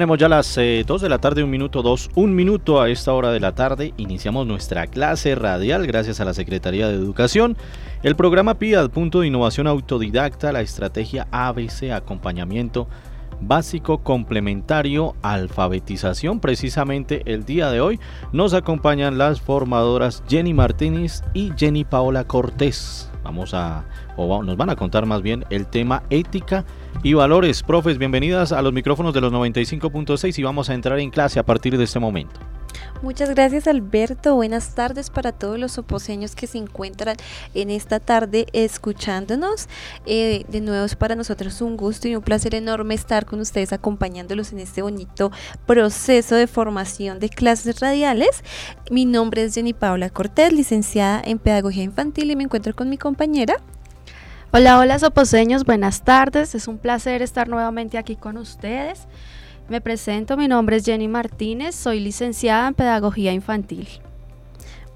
Tenemos ya las 2 eh, de la tarde, un minuto 2, un minuto a esta hora de la tarde. Iniciamos nuestra clase radial gracias a la Secretaría de Educación. El programa PIAD, punto de innovación autodidacta, la estrategia ABC, acompañamiento básico complementario alfabetización. Precisamente el día de hoy nos acompañan las formadoras Jenny Martínez y Jenny Paola Cortés. Vamos a, o nos van a contar más bien el tema ética y valores. Profes, bienvenidas a los micrófonos de los 95.6 y vamos a entrar en clase a partir de este momento. Muchas gracias Alberto, buenas tardes para todos los oposeños que se encuentran en esta tarde escuchándonos. Eh, de nuevo es para nosotros un gusto y un placer enorme estar con ustedes acompañándolos en este bonito proceso de formación de clases radiales. Mi nombre es Jenny Paula Cortés, licenciada en Pedagogía Infantil y me encuentro con mi compañera. Hola, hola soposeños, buenas tardes. Es un placer estar nuevamente aquí con ustedes. Me presento, mi nombre es Jenny Martínez, soy licenciada en Pedagogía Infantil.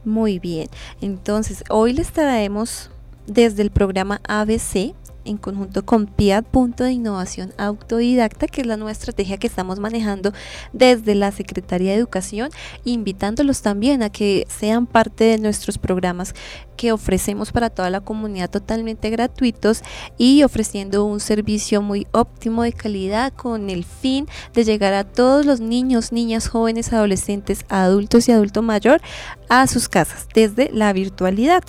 Muy bien, entonces hoy les traemos desde el programa ABC en conjunto con PIAD, punto de innovación autodidacta, que es la nueva estrategia que estamos manejando desde la Secretaría de Educación, invitándolos también a que sean parte de nuestros programas que ofrecemos para toda la comunidad totalmente gratuitos y ofreciendo un servicio muy óptimo de calidad con el fin de llegar a todos los niños, niñas, jóvenes, adolescentes, adultos y adulto mayor a sus casas desde la virtualidad.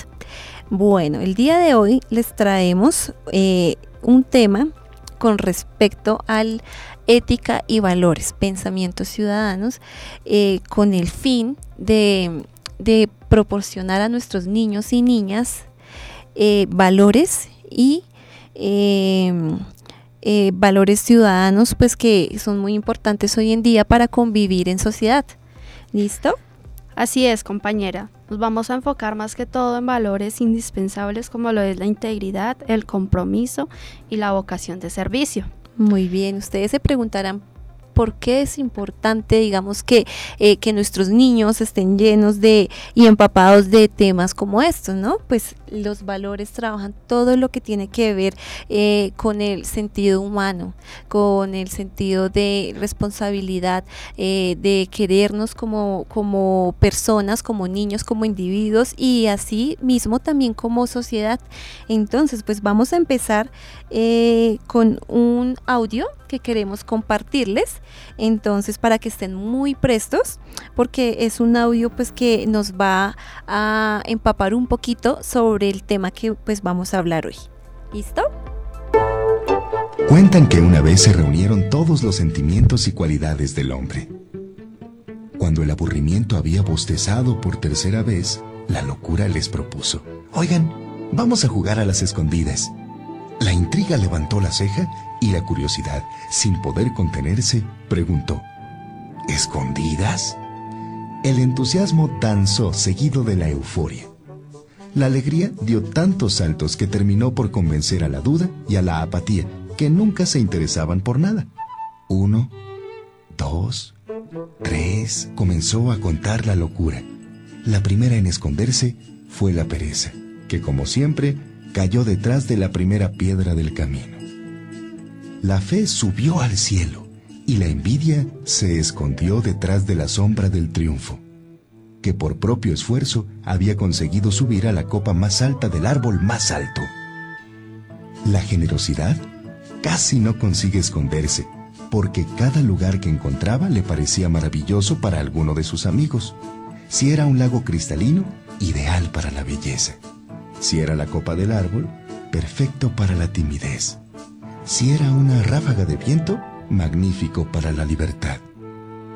Bueno, el día de hoy les traemos eh, un tema con respecto al ética y valores, pensamientos ciudadanos, eh, con el fin de, proporcionar a nuestros niños y niñas eh, valores y em, valores ciudadanos, pues que son muy importantes hoy en día para convivir en sociedad. ¿Listo? Así es, compañera. Nos vamos a enfocar más que todo en valores indispensables como lo es la integridad, el compromiso y la vocación de servicio. Muy bien, ustedes se preguntarán por qué es importante, digamos, que, eh, que nuestros niños estén llenos de y empapados de temas como estos, ¿no? Pues los valores trabajan todo lo que tiene que ver eh, con el sentido humano, con el sentido de responsabilidad, eh, de querernos como, como personas, como niños, como individuos y así mismo también como sociedad. Entonces, pues vamos a empezar con un audio que queremos compartirles. Entonces, para que estén muy prestos, porque es un audio pues que nos va a empapar un poquito sobre el tema que pues vamos a hablar hoy. ¿Listo? Cuentan que una vez se reunieron todos los sentimientos y cualidades del hombre. Cuando el aburrimiento había bostezado por tercera vez, la locura les propuso, oigan, vamos a jugar a las escondidas. La intriga levantó la ceja y la curiosidad, sin poder contenerse, preguntó, ¿Escondidas? El entusiasmo danzó seguido de la euforia. La alegría dio tantos saltos que terminó por convencer a la duda y a la apatía, que nunca se interesaban por nada. Uno, dos, tres, comenzó a contar la locura. La primera en esconderse fue la pereza, que como siempre cayó detrás de la primera piedra del camino. La fe subió al cielo y la envidia se escondió detrás de la sombra del triunfo, que por propio esfuerzo había conseguido subir a la copa más alta del árbol más alto. La generosidad casi no consigue esconderse, porque cada lugar que encontraba le parecía maravilloso para alguno de sus amigos. Si era un lago cristalino, ideal para la belleza. Si era la copa del árbol, perfecto para la timidez. Si era una ráfaga de viento, magnífico para la libertad.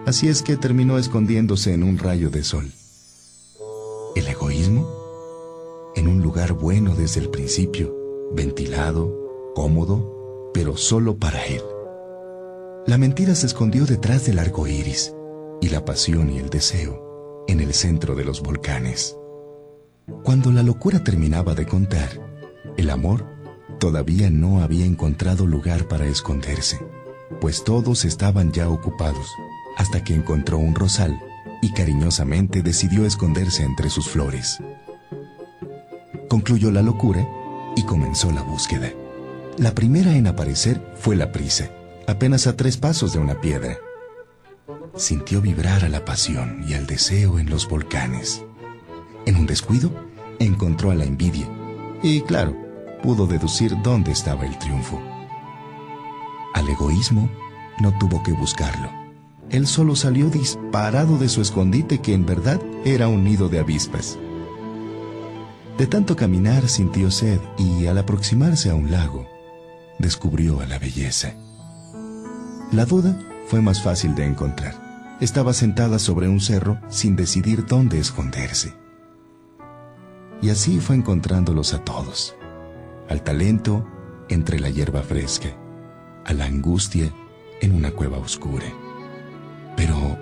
Así es que terminó escondiéndose en un rayo de sol. El egoísmo, en un lugar bueno desde el principio, ventilado, cómodo, pero solo para él. La mentira se escondió detrás del arco iris y la pasión y el deseo en el centro de los volcanes. Cuando la locura terminaba de contar, el amor todavía no había encontrado lugar para esconderse, pues todos estaban ya ocupados, hasta que encontró un rosal y cariñosamente decidió esconderse entre sus flores. Concluyó la locura y comenzó la búsqueda. La primera en aparecer fue la prisa, apenas a tres pasos de una piedra. sintió vibrar a la pasión y al deseo en los volcanes. En un descuido, encontró a la envidia y, claro, pudo deducir dónde estaba el triunfo. Al egoísmo no tuvo que buscarlo. Él solo salió disparado de su escondite que en verdad era un nido de avispas. De tanto caminar sintió sed y al aproximarse a un lago, descubrió a la belleza. La duda fue más fácil de encontrar. Estaba sentada sobre un cerro sin decidir dónde esconderse. Y así fue encontrándolos a todos. Al talento entre la hierba fresca, a la angustia en una cueva oscura. Pero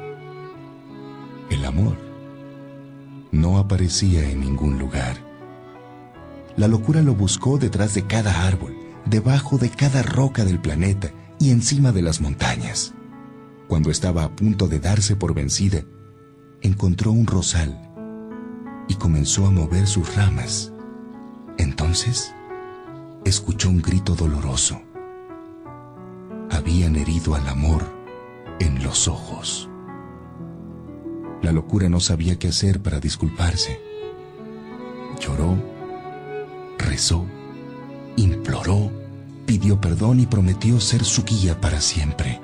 el amor no aparecía en ningún lugar. La locura lo buscó detrás de cada árbol, debajo de cada roca del planeta y encima de las montañas. Cuando estaba a punto de darse por vencida, encontró un rosal y comenzó a mover sus ramas. Entonces, escuchó un grito doloroso. Habían herido al amor en los ojos. La locura no sabía qué hacer para disculparse. Lloró, rezó, imploró, pidió perdón y prometió ser su guía para siempre.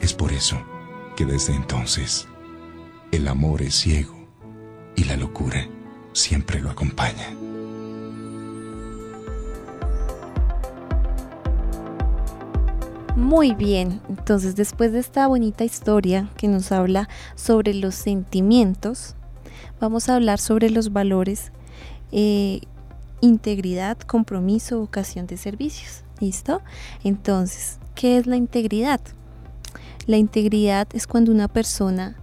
Es por eso que desde entonces el amor es ciego y la locura siempre lo acompaña. Muy bien, entonces después de esta bonita historia que nos habla sobre los sentimientos, vamos a hablar sobre los valores, eh, integridad, compromiso, vocación de servicios. ¿Listo? Entonces, ¿qué es la integridad? La integridad es cuando una persona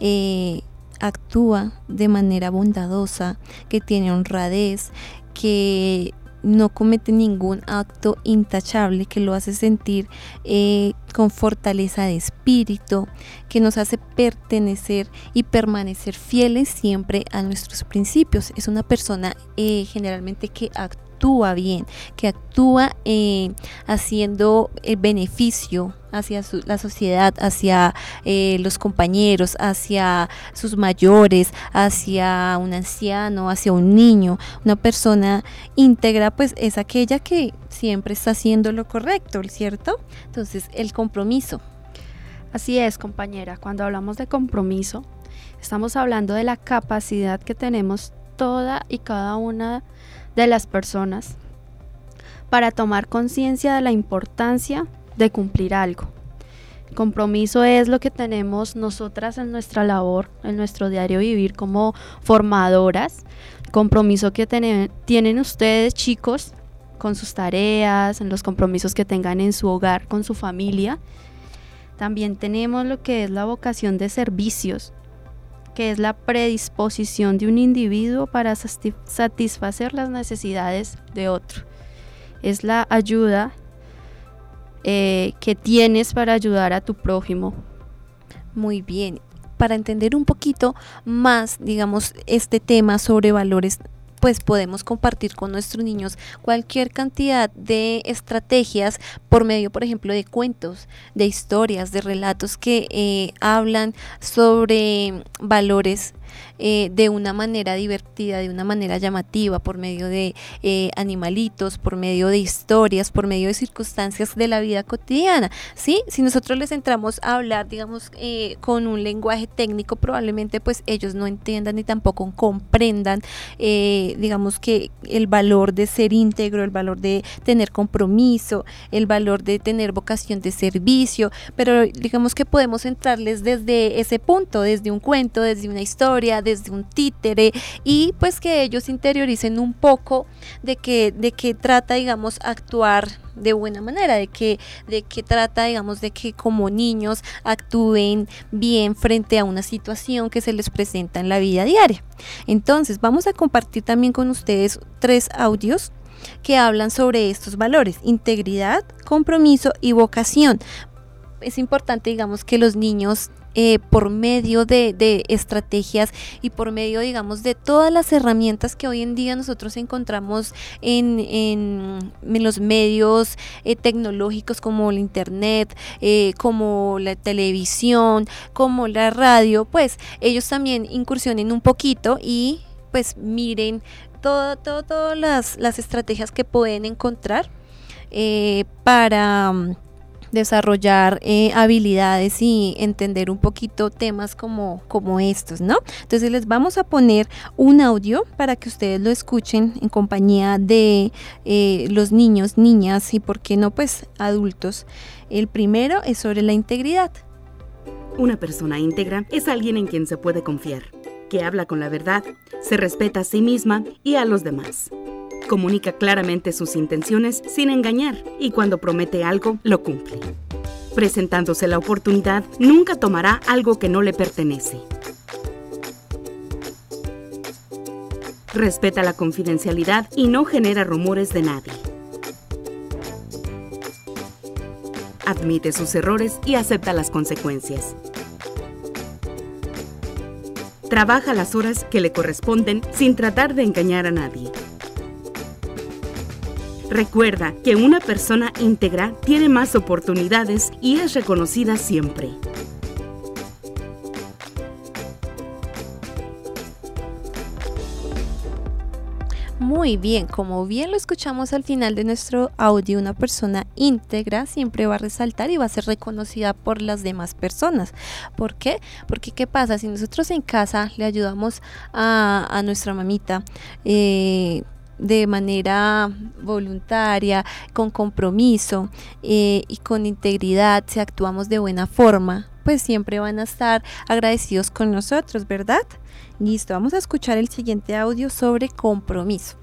eh, actúa de manera bondadosa, que tiene honradez, que no comete ningún acto intachable que lo hace sentir eh, con fortaleza de espíritu, que nos hace pertenecer y permanecer fieles siempre a nuestros principios. Es una persona eh, generalmente que actúa bien, que actúa eh, haciendo el beneficio hacia la sociedad, hacia eh, los compañeros, hacia sus mayores, hacia un anciano, hacia un niño. Una persona íntegra pues es aquella que siempre está haciendo lo correcto, ¿cierto? Entonces el compromiso. Así es, compañera. Cuando hablamos de compromiso, estamos hablando de la capacidad que tenemos toda y cada una de las personas para tomar conciencia de la importancia de cumplir algo. Compromiso es lo que tenemos nosotras en nuestra labor, en nuestro diario vivir como formadoras. Compromiso que tienen ustedes chicos con sus tareas, en los compromisos que tengan en su hogar, con su familia. También tenemos lo que es la vocación de servicios, que es la predisposición de un individuo para satisfacer las necesidades de otro. Es la ayuda eh, que tienes para ayudar a tu prójimo. Muy bien. Para entender un poquito más, digamos, este tema sobre valores pues podemos compartir con nuestros niños cualquier cantidad de estrategias por medio, por ejemplo, de cuentos, de historias, de relatos que eh, hablan sobre valores eh, de una manera divertida, de una manera llamativa, por medio de eh, animalitos, por medio de historias, por medio de circunstancias de la vida cotidiana. ¿sí? Si nosotros les entramos a hablar, digamos, eh, con un lenguaje técnico, probablemente pues ellos no entiendan ni tampoco comprendan, digamos que el valor de ser íntegro, el valor de tener compromiso, el valor de tener vocación de servicio, pero digamos que podemos entrarles desde ese punto, desde un cuento, desde una historia, desde un títere y pues que ellos interioricen un poco de que de qué trata digamos actuar de buena manera, de que, de que trata, digamos, de que como niños actúen bien frente a una situación que se les presenta en la vida diaria. Entonces, vamos a compartir también con ustedes tres audios que hablan sobre estos valores, integridad, compromiso y vocación es importante, digamos, que los niños eh, por medio de, estrategias y por medio, digamos, de todas las herramientas que hoy en día nosotros encontramos en, en, los medios eh, tecnológicos como el Internet, eh, como la televisión, como la radio, pues ellos también incursionen un poquito y pues miren todas todo, las, las, estrategias que pueden encontrar para desarrollar eh, habilidades y entender un poquito temas como, como estos, ¿no? Entonces les vamos a poner un audio para que ustedes lo escuchen en compañía de eh, los niños, niñas y, ¿por qué no, pues adultos? El primero es sobre la integridad. Una persona íntegra es alguien en quien se puede confiar, que habla con la verdad, se respeta a sí misma y a los demás comunica claramente sus intenciones sin engañar y cuando promete algo, lo cumple. Presentándose la oportunidad, nunca tomará algo que no le pertenece. Respeta la confidencialidad y no genera rumores de nadie. Admite sus errores y acepta las consecuencias. Trabaja las horas que le corresponden sin tratar de engañar a nadie. Recuerda que una persona íntegra tiene más oportunidades y es reconocida siempre. Muy bien, como bien lo escuchamos al final de nuestro audio, una persona íntegra siempre va a resaltar y va a ser reconocida por las demás personas. ¿Por qué? Porque ¿qué pasa? Si nosotros en casa le ayudamos a, nuestra mamita, eh, de manera voluntaria, con compromiso eh, y con integridad, si actuamos de buena forma, pues siempre van a estar agradecidos con nosotros, ¿verdad? Listo, vamos a escuchar el siguiente audio sobre compromiso.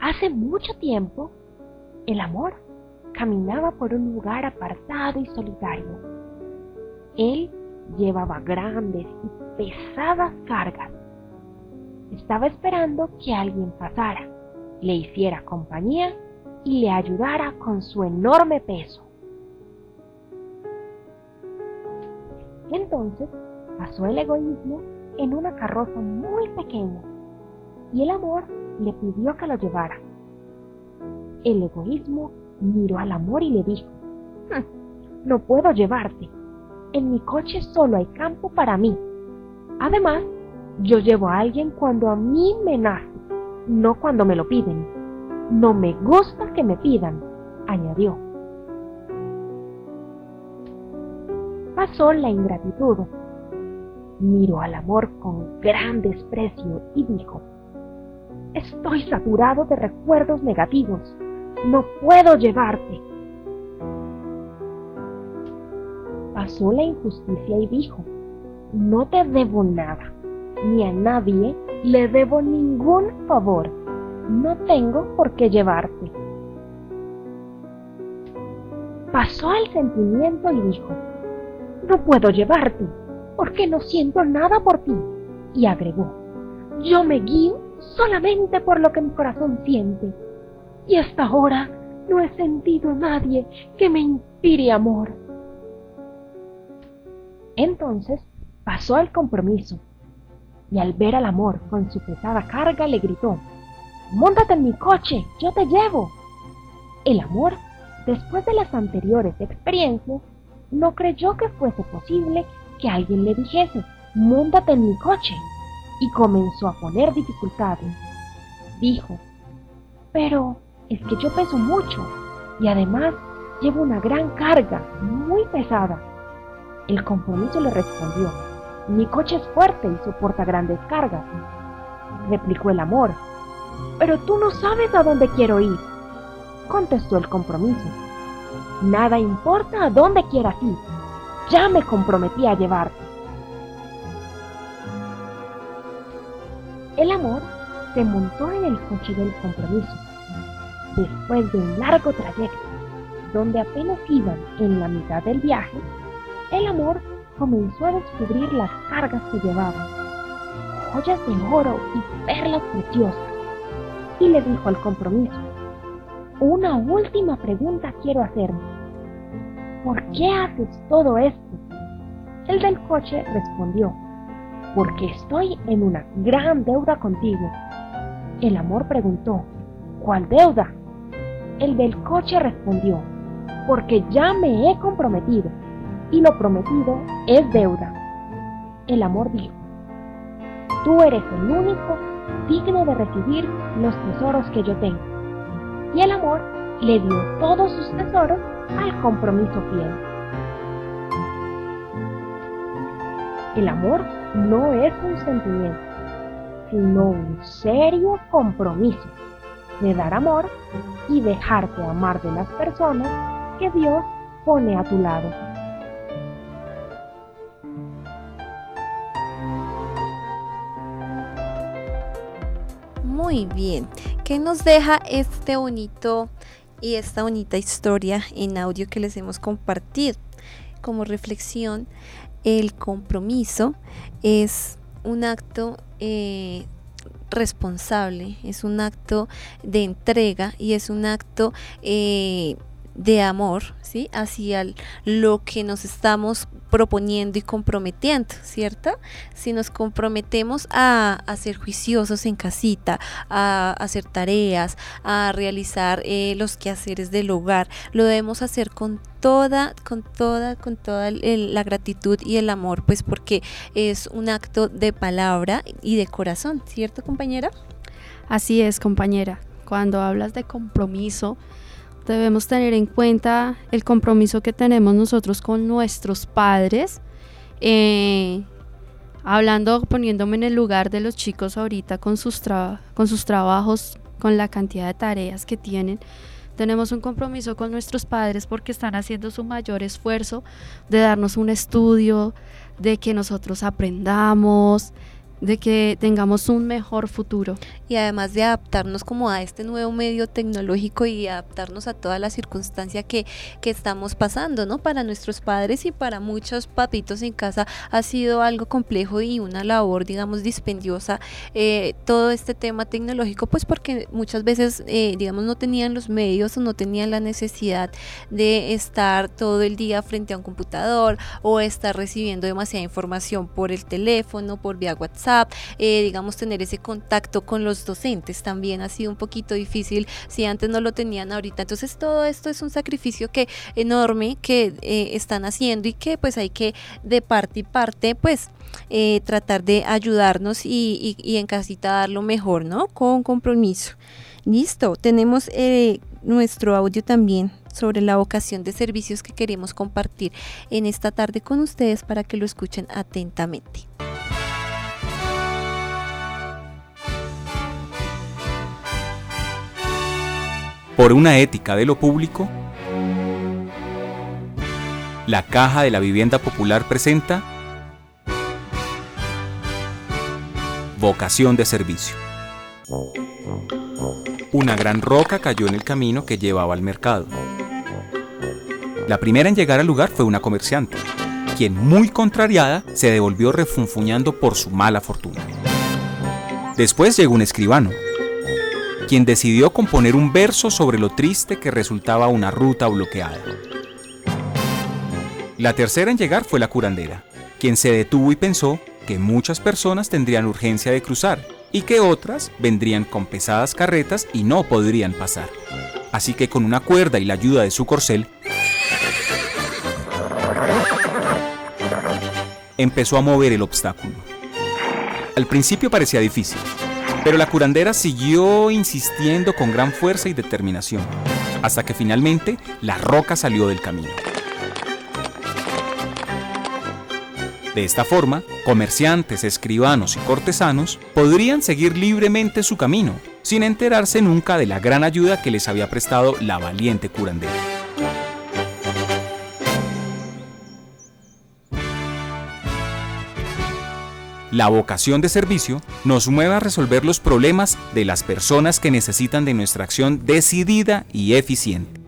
Hace mucho tiempo, el amor caminaba por un lugar apartado y solitario. Él llevaba grandes y pesadas cargas. Estaba esperando que alguien pasara, le hiciera compañía y le ayudara con su enorme peso. Entonces pasó el egoísmo en una carroza muy pequeña y el amor le pidió que lo llevara. El egoísmo miró al amor y le dijo, hm, no puedo llevarte, en mi coche solo hay campo para mí. Además, yo llevo a alguien cuando a mí me nace, no cuando me lo piden. No me gusta que me pidan, añadió. Pasó la ingratitud. Miró al amor con gran desprecio y dijo, Estoy saturado de recuerdos negativos. No puedo llevarte. Pasó la injusticia y dijo, no te debo nada, ni a nadie le debo ningún favor, no tengo por qué llevarte. Pasó el sentimiento y dijo, no puedo llevarte, porque no siento nada por ti. Y agregó, yo me guío solamente por lo que mi corazón siente, y hasta ahora no he sentido nadie que me inspire amor. Entonces pasó al compromiso y al ver al amor con su pesada carga le gritó, Móntate en mi coche, yo te llevo. El amor, después de las anteriores experiencias, no creyó que fuese posible que alguien le dijese, Móntate en mi coche, y comenzó a poner dificultades. Dijo, pero es que yo peso mucho y además llevo una gran carga, muy pesada. El compromiso le respondió, mi coche es fuerte y soporta grandes cargas. Replicó el amor, pero tú no sabes a dónde quiero ir. Contestó el compromiso, nada importa a dónde quieras ir, ya me comprometí a llevarte. El amor se montó en el coche del compromiso. Después de un largo trayecto, donde apenas iban en la mitad del viaje, el amor comenzó a descubrir las cargas que llevaba, joyas de oro y perlas preciosas. y le dijo al compromiso, una última pregunta quiero hacerme. ¿Por qué haces todo esto? El del coche respondió, porque estoy en una gran deuda contigo. El amor preguntó, ¿cuál deuda? El del coche respondió, porque ya me he comprometido y lo prometido es deuda. El amor dijo, tú eres el único digno de recibir los tesoros que yo tengo. Y el amor le dio todos sus tesoros al compromiso fiel. El amor no es un sentimiento, sino un serio compromiso de dar amor y dejarte amar de las personas que Dios pone a tu lado. Muy bien. ¿Qué nos deja este bonito y esta bonita historia en audio que les hemos compartido? Como reflexión, el compromiso es un acto eh, responsable, es un acto de entrega y es un acto eh, de amor, ¿sí? Hacia lo que nos estamos proponiendo y comprometiendo, ¿cierto? Si nos comprometemos a, ser juiciosos en casita, a, hacer tareas, a realizar eh, los quehaceres del hogar, lo debemos hacer con toda, con toda, con toda la gratitud y el amor, pues porque es un acto de palabra y de corazón, ¿cierto compañera? Así es, compañera. Cuando hablas de compromiso, debemos tener en cuenta el compromiso que tenemos nosotros con nuestros padres. Eh, hablando, poniéndome en el lugar de los chicos ahorita con sus, con sus trabajos, con la cantidad de tareas que tienen. Tenemos un compromiso con nuestros padres porque están haciendo su mayor esfuerzo de darnos un estudio, de que nosotros aprendamos, de que tengamos un mejor futuro. Y además de adaptarnos como a este nuevo medio tecnológico y adaptarnos a toda la circunstancia que, que estamos pasando, ¿no? Para nuestros padres y para muchos papitos en casa ha sido algo complejo y una labor, digamos, dispendiosa eh, todo este tema tecnológico, pues porque muchas veces, eh, digamos, no tenían los medios o no tenían la necesidad de estar todo el día frente a un computador o estar recibiendo demasiada información por el teléfono, por vía WhatsApp eh, digamos, tener ese contacto con los docentes también ha sido un poquito difícil si antes no lo tenían ahorita. Entonces todo esto es un sacrificio que enorme que eh, están haciendo y que pues hay que de parte y parte pues eh, tratar de ayudarnos y, en casita dar lo mejor, ¿no? Con compromiso. Listo, tenemos nuestro audio también sobre la vocación de servicios que queremos compartir en esta tarde con ustedes para que lo escuchen atentamente. Por una ética de lo público, la Caja de la Vivienda Popular presenta Vocación de Servicio. Una gran roca cayó en el camino que llevaba al mercado. La primera en llegar al lugar fue una comerciante, quien muy contrariada se devolvió refunfuñando por su mala fortuna. Después llegó un escribano, quien decidió componer un verso sobre lo triste que resultaba una ruta bloqueada. La tercera en llegar fue la curandera, quien se detuvo y pensó que muchas personas tendrían urgencia de cruzar y que otras vendrían con pesadas carretas y no podrían pasar. Así que con una cuerda y la ayuda de su corcel, empezó a mover el obstáculo. Al principio parecía difícil, pero la curandera siguió insistiendo con gran fuerza y determinación, hasta que finalmente la roca salió del camino. De esta forma, comerciantes, escribanos y cortesanos podrían seguir libremente su camino, sin enterarse nunca de la gran ayuda que les había prestado la valiente curandera. La vocación de servicio nos mueve a resolver los problemas de las personas que necesitan de nuestra acción decidida y eficiente.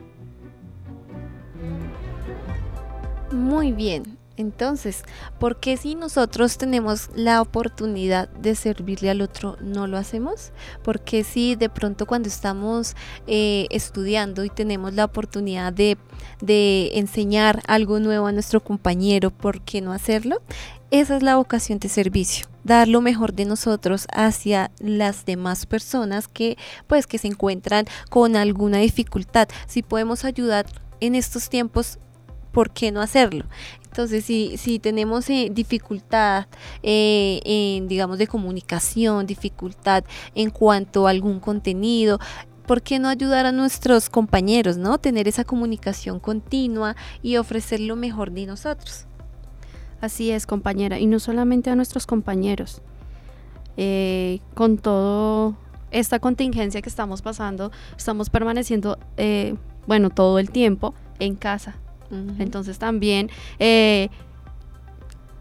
Muy bien, Entonces, ¿por qué si nosotros tenemos la oportunidad de servirle al otro no lo hacemos? ¿Por qué si de pronto cuando estamos eh, estudiando y tenemos la oportunidad de, de enseñar algo nuevo a nuestro compañero, ¿por qué no hacerlo? Esa es la vocación de servicio, dar lo mejor de nosotros hacia las demás personas que pues que se encuentran con alguna dificultad. Si podemos ayudar en estos tiempos, ¿por qué no hacerlo? Entonces, si, si tenemos eh, dificultad eh, en, digamos, de comunicación, dificultad en cuanto a algún contenido, ¿por qué no ayudar a nuestros compañeros, no? Tener esa comunicación continua y ofrecer lo mejor de nosotros. Así es, compañera, y no solamente a nuestros compañeros. Eh, con todo esta contingencia que estamos pasando, estamos permaneciendo, bueno, todo el tiempo en casa. Entonces también eh,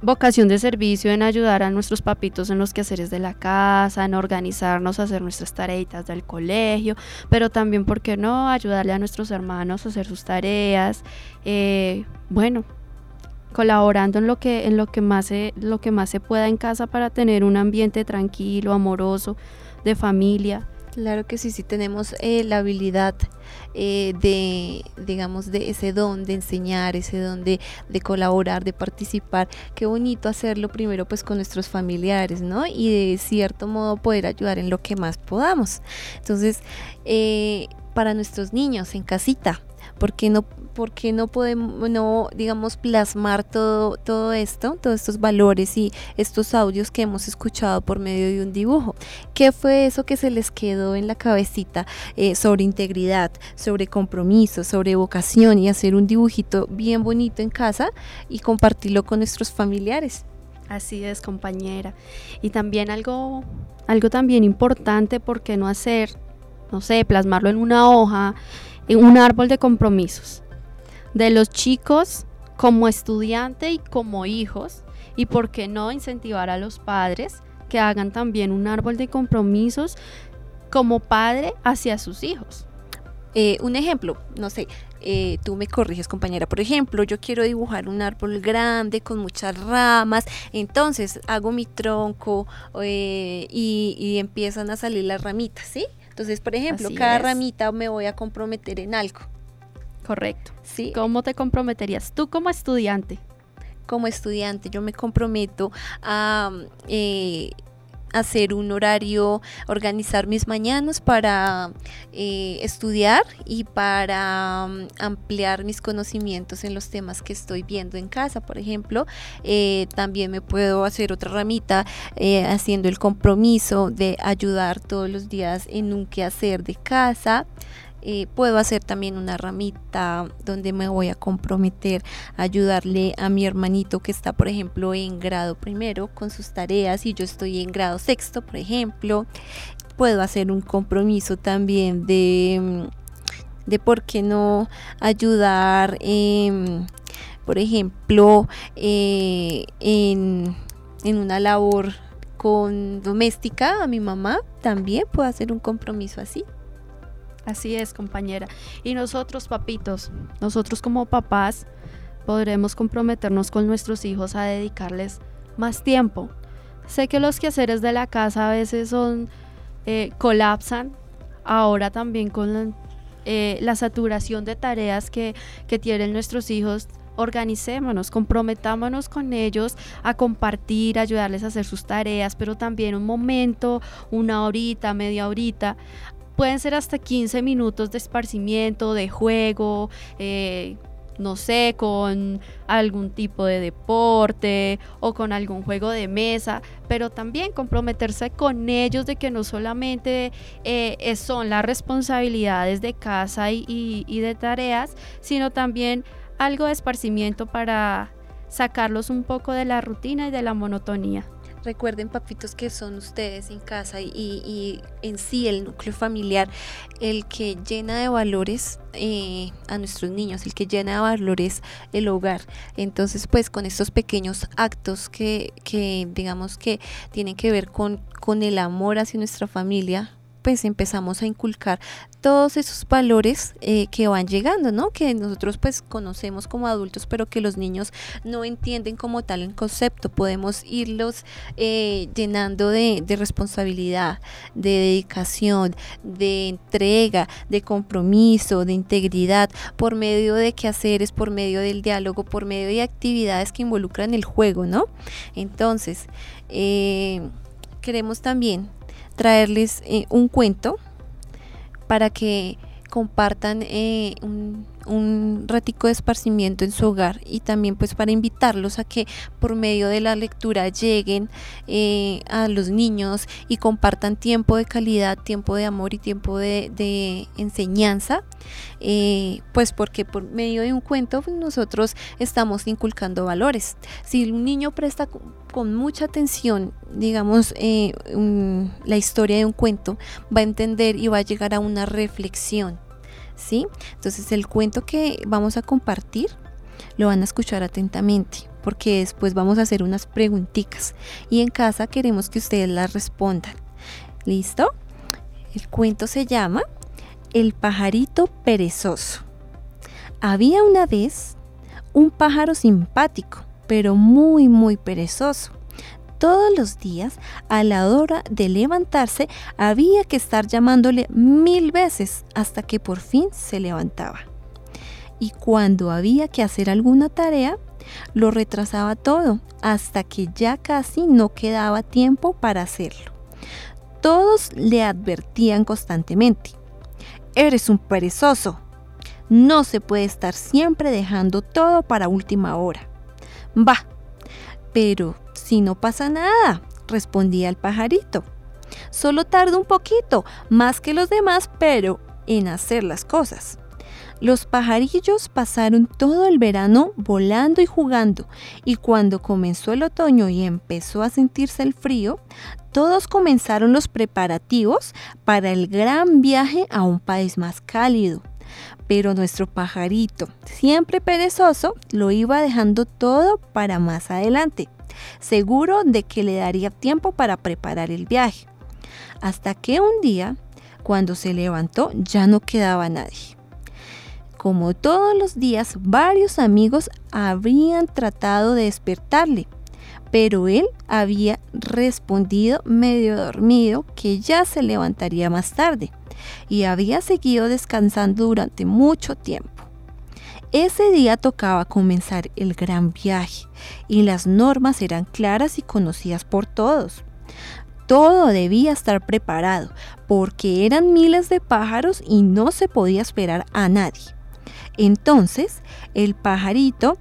vocación de servicio en ayudar a nuestros papitos en los quehaceres de la casa, en organizarnos, a hacer nuestras tareitas del colegio, pero también, ¿por qué no?, ayudarle a nuestros hermanos a hacer sus tareas. Eh, bueno, colaborando en lo que en lo que más se, lo que más se pueda en casa para tener un ambiente tranquilo, amoroso, de familia. Claro que sí, sí tenemos eh, la habilidad eh, de, digamos, de ese don de enseñar, ese don de, colaborar, de participar. Qué bonito hacerlo primero pues con nuestros familiares, ¿no? Y de cierto modo poder ayudar en lo que más podamos. Entonces, eh, para nuestros niños en casita, ¿por qué no ¿por qué no podemos, no, digamos, plasmar todo, todo esto, todos estos valores y estos audios que hemos escuchado por medio de un dibujo? ¿Qué fue eso que se les quedó en la cabecita eh, sobre integridad, sobre compromiso, sobre vocación y hacer un dibujito bien bonito en casa y compartirlo con nuestros familiares? Así es, compañera. Y también algo, algo también importante, ¿por qué no hacer? No sé, plasmarlo en una hoja, un árbol de compromisos de los chicos como estudiante y como hijos y por qué no incentivar a los padres que hagan también un árbol de compromisos como padre hacia sus hijos. Eh, un ejemplo, no sé, eh, tú me corriges compañera, por ejemplo, yo quiero dibujar un árbol grande con muchas ramas, entonces hago mi tronco eh, y, empiezan a salir las ramitas, ¿sí? Entonces, por ejemplo, cada ramita me voy a comprometer en algo. Correcto. ¿Sí? ¿Cómo te comprometerías tú como estudiante? Como estudiante, yo me comprometo a eh, hacer un horario, organizar mis mañanas para eh, estudiar y para mm, ampliar mis conocimientos en los temas que estoy viendo en casa. Por ejemplo, eh, también me puedo hacer otra ramita haciendo el compromiso de ayudar todos los días en un quehacer de casa. Eh, puedo hacer también una ramita donde me voy a comprometer a ayudarle a mi hermanito que está, por ejemplo, en grado primero con sus tareas y yo estoy en grado sexto, por ejemplo. Puedo hacer un compromiso también de, mm, de por qué no ayudar, por ejemplo, eh, en, en una labor con doméstica a mi mamá, también puedo hacer un compromiso así. Así es, compañera. Y nosotros, papitos, nosotros como papás, podremos comprometernos con nuestros hijos a dedicarles más tiempo. Sé que los quehaceres de la casa a veces son eh, colapsan, ahora también con la, eh, la saturación de tareas que, que tienen nuestros hijos, organicémonos, comprometámonos con ellos a compartir, ayudarles a hacer sus tareas, pero también un momento, una horita, media horita, pueden ser hasta 15 minutos de esparcimiento, de juego, eh, no sé, con algún tipo de deporte o con algún juego de mesa, pero también comprometerse con ellos de que no solamente eh, son las responsabilidades de casa y de tareas, sino también algo de esparcimiento para sacarlos un poco de la rutina y de la monotonía. Recuerden, papitos, que son ustedes en casa y, en sí el núcleo familiar el que llena de valores eh, a nuestros niños, el que llena de valores el hogar. Entonces, pues con estos pequeños actos que, que digamos que tienen que ver con, con el amor hacia nuestra familia, pues empezamos a inculcar todos esos valores eh, que van llegando, ¿no? Que nosotros pues conocemos como adultos, pero que los niños no entienden como tal el concepto. Podemos irlos eh, llenando de, responsabilidad, de dedicación, de entrega, de compromiso, de integridad, por medio de quehaceres, por medio del diálogo, por medio de actividades que involucran el juego, ¿no? Entonces, eh, queremos también traerles eh, un cuento para que compartan eh, un, un ratico de esparcimiento en su hogar y también pues para invitarlos a que por medio de la lectura lleguen eh, a los niños y compartan tiempo de calidad, tiempo de amor y tiempo de, enseñanza, eh, pues porque por medio de un cuento pues, nosotros estamos inculcando valores. Si un niño presta con mucha atención, digamos, eh, la historia de un cuento, va a entender y va a llegar a una reflexión. ¿Sí? Entonces el cuento que vamos a compartir lo van a escuchar atentamente porque después vamos a hacer unas preguntitas y en casa queremos que ustedes las respondan. ¿Listo? El cuento se llama El pajarito perezoso. Había una vez un pájaro simpático, pero muy muy perezoso todos los días, a la hora de levantarse, había que estar llamándole mil veces hasta que por fin se levantaba. Y cuando había que hacer alguna tarea, lo retrasaba todo hasta que ya casi no quedaba tiempo para hacerlo. Todos le advertían constantemente, eres un perezoso. No se puede estar siempre dejando todo para última hora. Va, pero si no pasa nada, respondía el pajarito. Solo tardo un poquito, más que los demás, pero en hacer las cosas. Los pajarillos pasaron todo el verano volando y jugando, y cuando comenzó el otoño y empezó a sentirse el frío, todos comenzaron los preparativos para el gran viaje a un país más cálido. Pero nuestro pajarito, siempre perezoso, lo iba dejando todo para más adelante seguro de que le daría tiempo para preparar el viaje. Hasta que un día, cuando se levantó, ya no quedaba nadie. Como todos los días, varios amigos habrían tratado de despertarle, pero él había respondido medio dormido que ya se levantaría más tarde y había seguido descansando durante mucho tiempo. Ese día tocaba comenzar el gran viaje y las normas eran claras y conocidas por todos. Todo debía estar preparado porque eran miles de pájaros y no se podía esperar a nadie. Entonces, el pajarito,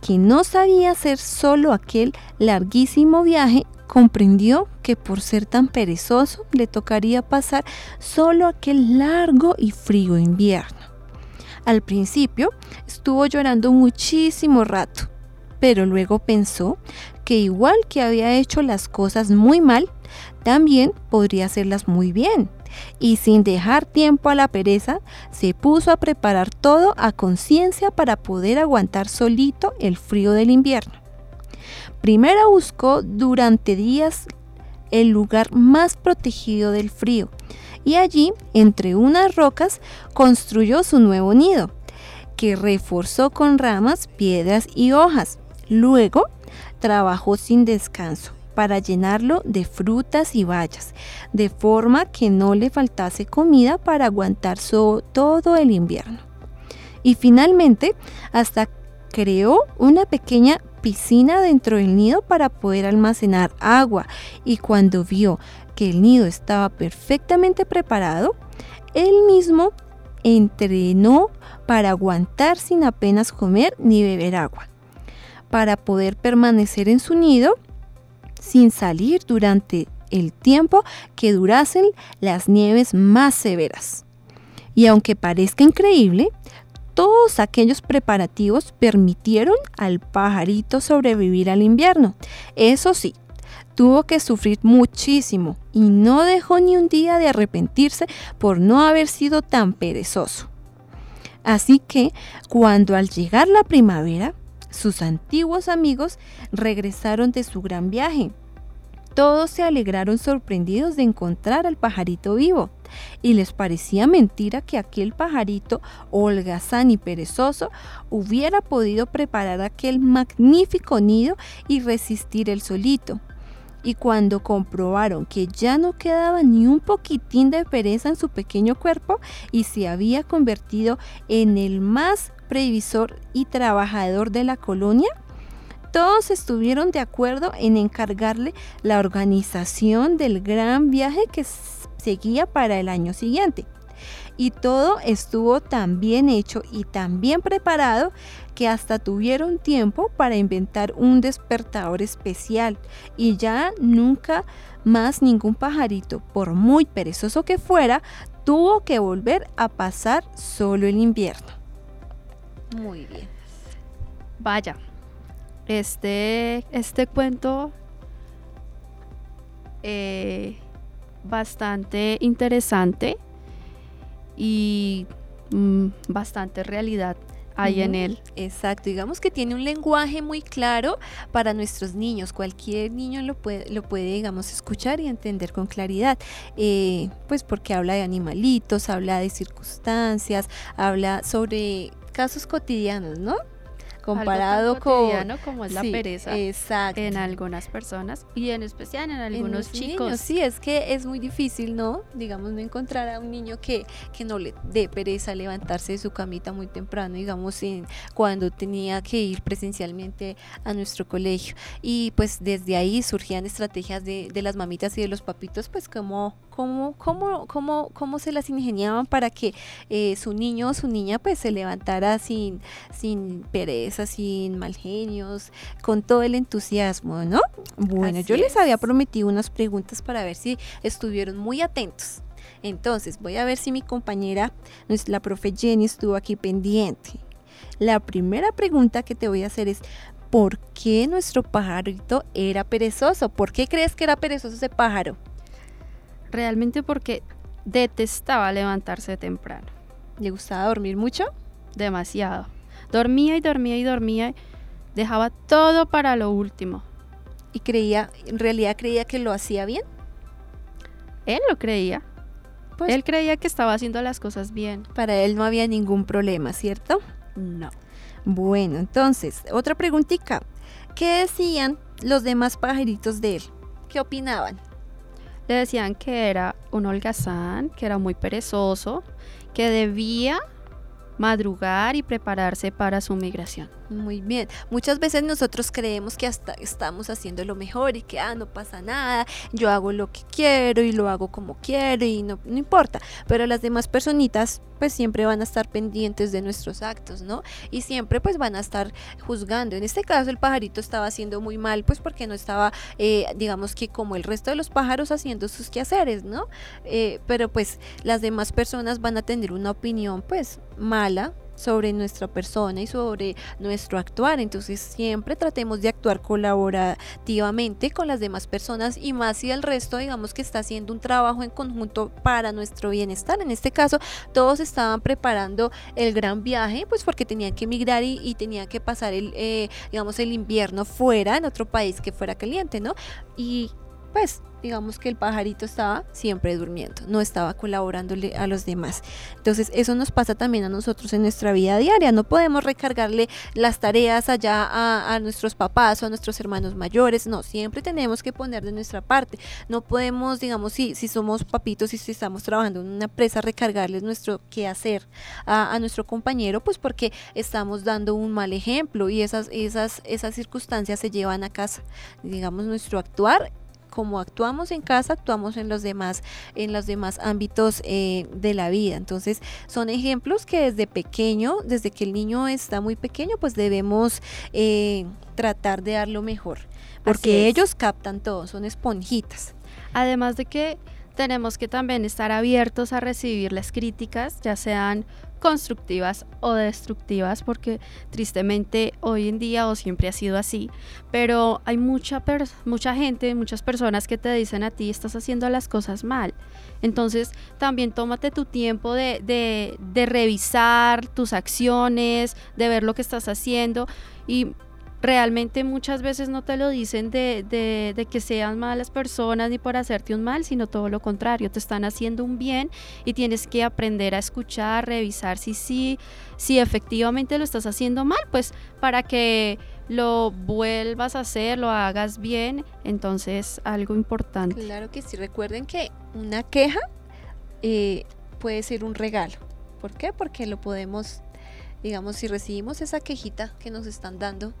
que no sabía hacer solo aquel larguísimo viaje, comprendió que por ser tan perezoso le tocaría pasar solo aquel largo y frío invierno. Al principio estuvo llorando muchísimo rato, pero luego pensó que igual que había hecho las cosas muy mal, también podría hacerlas muy bien. Y sin dejar tiempo a la pereza, se puso a preparar todo a conciencia para poder aguantar solito el frío del invierno. Primero buscó durante días el lugar más protegido del frío y allí, entre unas rocas, construyó su nuevo nido, que reforzó con ramas, piedras y hojas. Luego, trabajó sin descanso para llenarlo de frutas y bayas, de forma que no le faltase comida para aguantar todo el invierno. Y finalmente, hasta creó una pequeña piscina dentro del nido para poder almacenar agua y cuando vio que el nido estaba perfectamente preparado, él mismo entrenó para aguantar sin apenas comer ni beber agua, para poder permanecer en su nido sin salir durante el tiempo que durasen las nieves más severas. Y aunque parezca increíble, todos aquellos preparativos permitieron al pajarito sobrevivir al invierno. Eso sí, tuvo que sufrir muchísimo y no dejó ni un día de arrepentirse por no haber sido tan perezoso. Así que cuando al llegar la primavera, sus antiguos amigos regresaron de su gran viaje todos se alegraron sorprendidos de encontrar al pajarito vivo, y les parecía mentira que aquel pajarito holgazán y perezoso hubiera podido preparar aquel magnífico nido y resistir el solito. Y cuando comprobaron que ya no quedaba ni un poquitín de pereza en su pequeño cuerpo y se había convertido en el más previsor y trabajador de la colonia, todos estuvieron de acuerdo en encargarle la organización del gran viaje que seguía para el año siguiente. Y todo estuvo tan bien hecho y tan bien preparado que hasta tuvieron tiempo para inventar un despertador especial y ya nunca más ningún pajarito, por muy perezoso que fuera, tuvo que volver a pasar solo el invierno. Muy bien. Vaya, este, este cuento eh, bastante interesante y mm, bastante realidad hay en él. Exacto, digamos que tiene un lenguaje muy claro para nuestros niños. Cualquier niño lo puede, lo puede digamos, escuchar y entender con claridad. Eh, pues porque habla de animalitos, habla de circunstancias, habla sobre casos cotidianos, ¿no? comparado con como es la pereza en algunas personas y en especial en algunos chicos. sí, es que es muy difícil, ¿no? Digamos, no encontrar a un niño que, que no le dé pereza levantarse de su camita muy temprano, digamos, en, cuando tenía que ir presencialmente a nuestro colegio. Y pues desde ahí surgían estrategias de, de las mamitas y de los papitos, pues como cómo, cómo, cómo, cómo se las ingeniaban para que eh, su niño o su niña pues se levantara sin, sin pereza, sin mal genios, con todo el entusiasmo, ¿no? Bueno, yo les había prometido unas preguntas para ver si estuvieron muy atentos. Entonces, voy a ver si mi compañera, la profe Jenny, estuvo aquí pendiente. La primera pregunta que te voy a hacer es, ¿por qué nuestro pajarito era perezoso? ¿Por qué crees que era perezoso ese pájaro? Realmente porque detestaba levantarse temprano. ¿Le gustaba dormir mucho? Demasiado. Dormía y dormía y dormía. Dejaba todo para lo último. ¿Y creía, en realidad creía que lo hacía bien? Él lo creía. Pues, él creía que estaba haciendo las cosas bien. Para él no había ningún problema, ¿cierto? No. Bueno, entonces, otra preguntita. ¿Qué decían los demás pajaritos de él? ¿Qué opinaban? Le decían que era un holgazán, que era muy perezoso, que debía madrugar y prepararse para su migración. Muy bien. Muchas veces nosotros creemos que hasta estamos haciendo lo mejor y que ah, no pasa nada, yo hago lo que quiero y lo hago como quiero y no, no importa. Pero las demás personitas pues siempre van a estar pendientes de nuestros actos, ¿no? Y siempre pues van a estar juzgando. En este caso el pajarito estaba haciendo muy mal pues porque no estaba, eh, digamos que como el resto de los pájaros haciendo sus quehaceres, ¿no? Eh, pero pues las demás personas van a tener una opinión pues mala sobre nuestra persona y sobre nuestro actuar. Entonces siempre tratemos de actuar colaborativamente con las demás personas y más si el resto digamos que está haciendo un trabajo en conjunto para nuestro bienestar. En este caso todos estaban preparando el gran viaje pues porque tenían que emigrar y, y tenían que pasar el eh, digamos el invierno fuera en otro país que fuera caliente, ¿no? Y pues digamos que el pajarito estaba siempre durmiendo, no estaba colaborándole a los demás. Entonces eso nos pasa también a nosotros en nuestra vida diaria, no podemos recargarle las tareas allá a, nuestros papás o a nuestros hermanos mayores, no, siempre tenemos que poner de nuestra parte, no podemos, digamos, si, si somos papitos y si estamos trabajando en una empresa, recargarles nuestro qué hacer a, a nuestro compañero, pues porque estamos dando un mal ejemplo y esas circunstancias se llevan a casa, digamos, nuestro actuar como actuamos en casa, actuamos en los demás, en los demás ámbitos eh, de la vida. Entonces, son ejemplos que desde pequeño, desde que el niño está muy pequeño, pues debemos eh, tratar de dar lo mejor. Porque ellos captan todo, son esponjitas. Además de que tenemos que también estar abiertos a recibir las críticas, ya sean constructivas o destructivas, porque tristemente hoy en día o siempre ha sido así, pero hay mucha, mucha gente, muchas personas que te dicen a ti estás haciendo las cosas mal. Entonces también tómate tu tiempo de, de revisar tus acciones, de ver lo que estás haciendo y realmente muchas veces no te lo dicen de, de, que sean malas personas ni por hacerte un mal, sino todo lo contrario, te están haciendo un bien y tienes que aprender a escuchar, revisar si sí, si efectivamente lo estás haciendo mal, pues para que lo vuelvas a hacer, lo hagas bien, entonces algo importante. Claro que sí, recuerden que una queja eh, puede ser un regalo. ¿Por qué? Porque lo podemos, digamos, si recibimos esa quejita que nos están dando,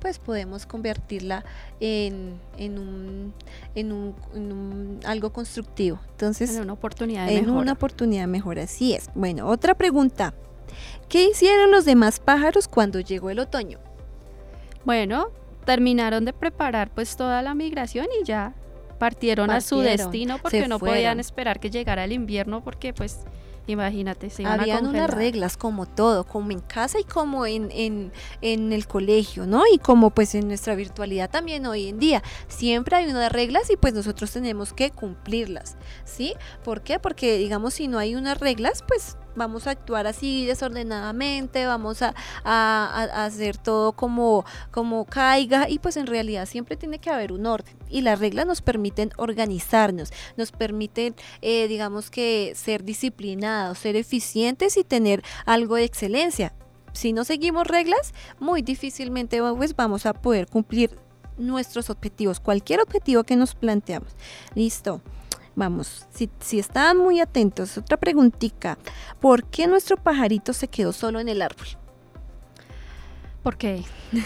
pues podemos convertirla en, en, un, en, un, algo constructivo. Entonces, en una oportunidad de En una oportunidad mejor, así es. Bueno, otra pregunta. ¿Qué hicieron los demás pájaros cuando llegó el otoño? Bueno, terminaron de preparar pues toda la migración y ya partieron, a su destino porque no podían esperar que llegara el invierno porque pues Imagínate, se Habían unas reglas como todo, como en casa y como en, en, en, el colegio, ¿no? Y como pues en nuestra virtualidad también hoy en día. Siempre hay unas reglas y pues nosotros tenemos que cumplirlas, ¿sí? ¿Por qué? Porque digamos si no hay unas reglas, pues vamos a actuar así desordenadamente, vamos a, hacer todo como, como caiga y pues en realidad siempre tiene que haber un orden y las reglas nos permiten organizarnos, nos permiten eh, digamos que ser disciplinados, ser eficientes y tener algo de excelencia. Si no seguimos reglas, muy difícilmente pues, vamos a poder cumplir nuestros objetivos, cualquier objetivo que nos planteamos. Listo. Vamos, si, si estaban muy atentos, otra preguntita. ¿Por qué nuestro pajarito se quedó solo en el árbol? ¿Por qué?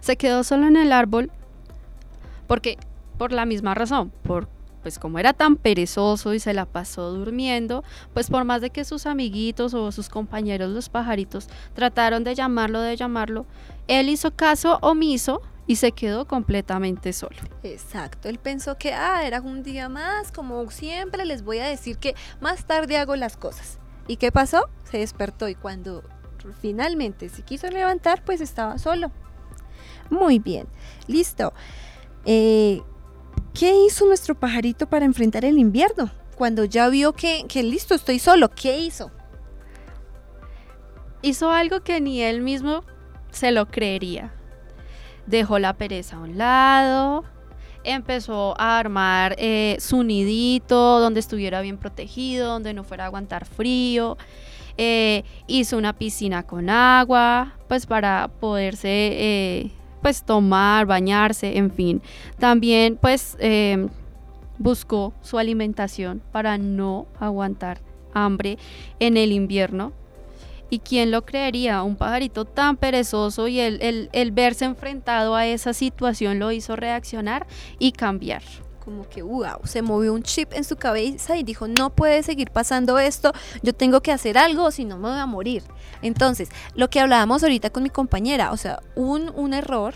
se quedó solo en el árbol porque por la misma razón, por pues como era tan perezoso y se la pasó durmiendo, pues por más de que sus amiguitos o sus compañeros los pajaritos trataron de llamarlo, de llamarlo, él hizo caso omiso y se quedó completamente solo. Exacto, él pensó que, ah, era un día más, como siempre les voy a decir que más tarde hago las cosas. ¿Y qué pasó? Se despertó y cuando finalmente se quiso levantar, pues estaba solo. Muy bien, listo. Eh, ¿Qué hizo nuestro pajarito para enfrentar el invierno? Cuando ya vio que, que listo, estoy solo, ¿qué hizo? Hizo algo que ni él mismo se lo creería dejó la pereza a un lado, empezó a armar eh, su nidito donde estuviera bien protegido, donde no fuera a aguantar frío. Eh, hizo una piscina con agua, pues para poderse eh, pues tomar, bañarse, en fin. También pues em, buscó su alimentación para no aguantar hambre en el invierno. ¿Y quién lo creería? Un pajarito tan perezoso y el, el, verse enfrentado a esa situación lo hizo reaccionar y cambiar como que wow, se movió un chip en su cabeza y dijo, no puede seguir pasando esto, yo tengo que hacer algo, si no me voy a morir. Entonces, lo que hablábamos ahorita con mi compañera, o sea, un, un error,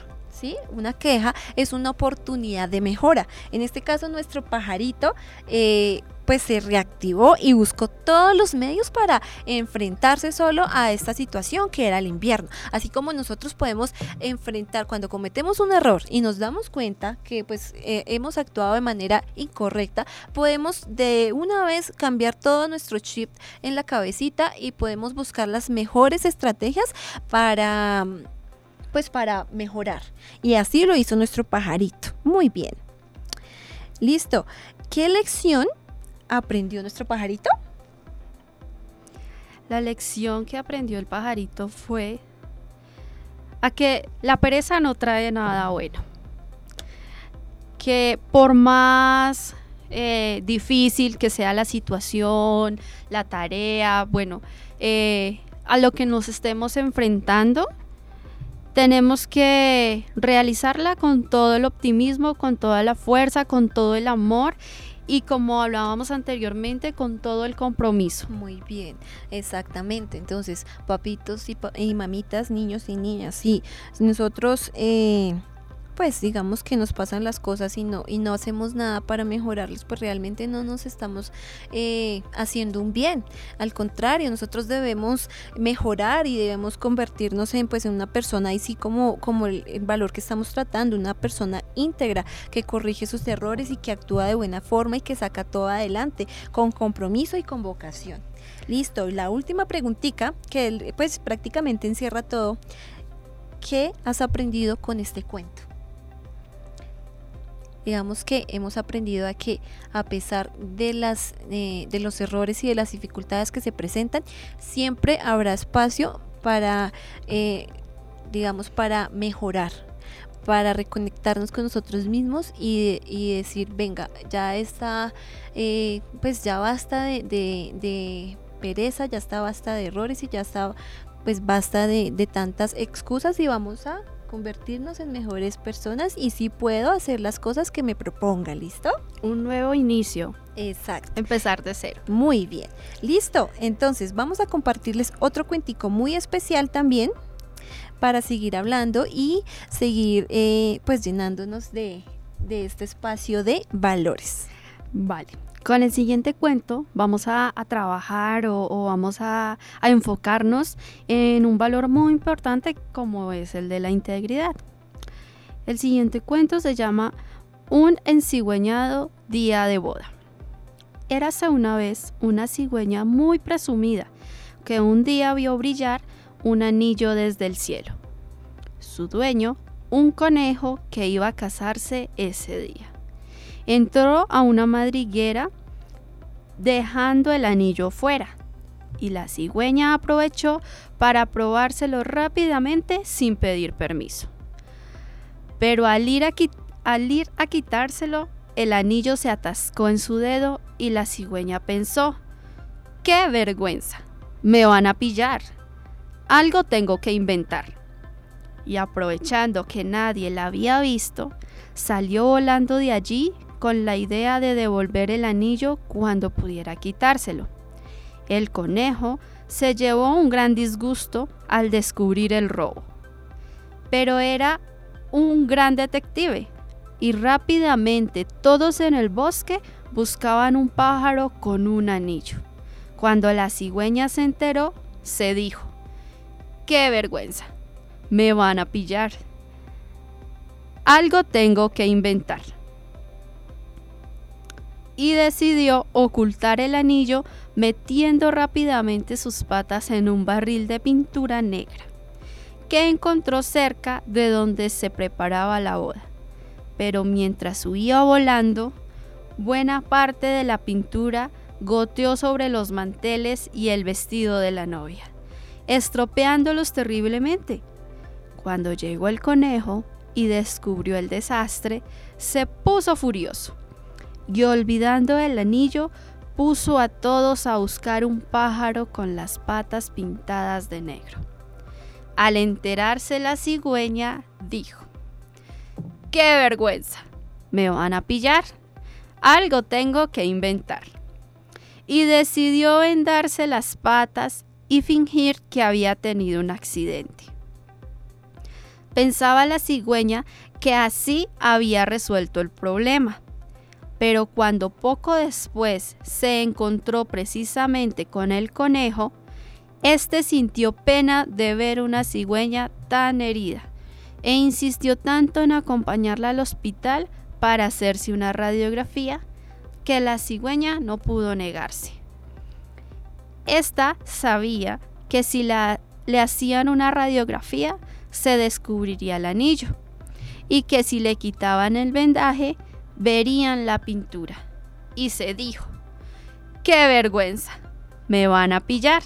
Una queja es una oportunidad de mejora. En este caso, nuestro pajarito eh, pues se reactivó y buscó todos los medios para enfrentarse solo a esta situación que era el invierno. Así como nosotros podemos enfrentar cuando cometemos un error y nos damos cuenta que pues eh, hemos actuado de manera incorrecta, podemos de una vez cambiar todo nuestro chip en la cabecita y podemos buscar las mejores estrategias para pues para mejorar. Y así lo hizo nuestro pajarito. Muy bien. Listo. ¿Qué lección aprendió nuestro pajarito? La lección que aprendió el pajarito fue a que la pereza no trae nada bueno. Que por más eh, difícil que sea la situación, la tarea, bueno, eh, a lo que nos estemos enfrentando, tenemos que realizarla con todo el optimismo, con toda la fuerza, con todo el amor y como hablábamos anteriormente, con todo el compromiso. Muy bien, exactamente. Entonces, papitos y, mamitas, niños y niñas, sí, nosotros... Eh, pues digamos que nos pasan las cosas y no, y no hacemos nada para mejorarles, pues realmente no nos estamos eh, haciendo un bien. Al contrario, nosotros debemos mejorar y debemos convertirnos en pues en una persona así como, como el, valor que estamos tratando, una persona íntegra que corrige sus errores y que actúa de buena forma y que saca todo adelante con compromiso y con vocación. Listo, la última preguntita que pues prácticamente encierra todo ¿qué has aprendido con este cuento? Digamos que hemos aprendido a que a pesar de las eh, de los errores y de las dificultades que se presentan siempre habrá espacio para eh, digamos para mejorar para reconectarnos con nosotros mismos y, decir venga ya está eh, pues ya basta de, pereza ya está basta de errores y ya está pues basta de tantas excusas y vamos a convertirnos en mejores personas y si puedo hacer las cosas que me proponga, ¿listo? Un nuevo inicio. Exacto. Empezar de cero. Muy bien. Listo. Entonces vamos a compartirles otro cuentico muy especial también para seguir hablando y seguir eh, pues llenándonos de, de este espacio de valores. Vale. Con el siguiente cuento vamos a, trabajar o, vamos a, enfocarnos en un valor muy importante como es el de la integridad. El siguiente cuento se llama Un encigüeñado día de boda. Érase una vez una cigüeña muy presumida que un día vio brillar un anillo desde el cielo. Su dueño, un conejo que iba a casarse ese día. Entró a una madriguera dejando el anillo fuera, y la cigüeña aprovechó para probárselo rápidamente sin pedir permiso. Pero al ir, a al ir a quitárselo, el anillo se atascó en su dedo y la cigüeña pensó, ¡qué vergüenza! Me van a pillar. Algo tengo que inventar. Y aprovechando que nadie la había visto, salió volando de allí con la idea de devolver el anillo cuando pudiera quitárselo. El conejo se llevó un gran disgusto al descubrir el robo. Pero era un gran detective y rápidamente todos en el bosque buscaban un pájaro con un anillo. Cuando la cigüeña se enteró, se dijo, ¡qué vergüenza! Me van a pillar. Algo tengo que inventar y decidió ocultar el anillo metiendo rápidamente sus patas en un barril de pintura negra que encontró cerca de donde se preparaba la boda. Pero mientras huía volando, buena parte de la pintura goteó sobre los manteles y el vestido de la novia, estropeándolos terriblemente. Cuando llegó el conejo y descubrió el desastre, se puso furioso y olvidando el anillo, puso a todos a buscar un pájaro con las patas pintadas de negro. Al enterarse la cigüeña, dijo, ¡Qué vergüenza! ¿Me van a pillar? Algo tengo que inventar. Y decidió vendarse las patas y fingir que había tenido un accidente. Pensaba la cigüeña que así había resuelto el problema pero cuando poco después se encontró precisamente con el conejo, éste sintió pena de ver una cigüeña tan herida e insistió tanto en acompañarla al hospital para hacerse una radiografía que la cigüeña no pudo negarse. Esta sabía que si le hacían una radiografía se descubriría el anillo y que si le quitaban el vendaje verían la pintura. Y se dijo, ¡qué vergüenza! Me van a pillar.